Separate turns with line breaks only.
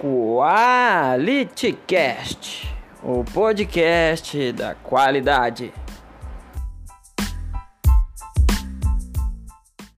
QualityCast, o podcast da qualidade.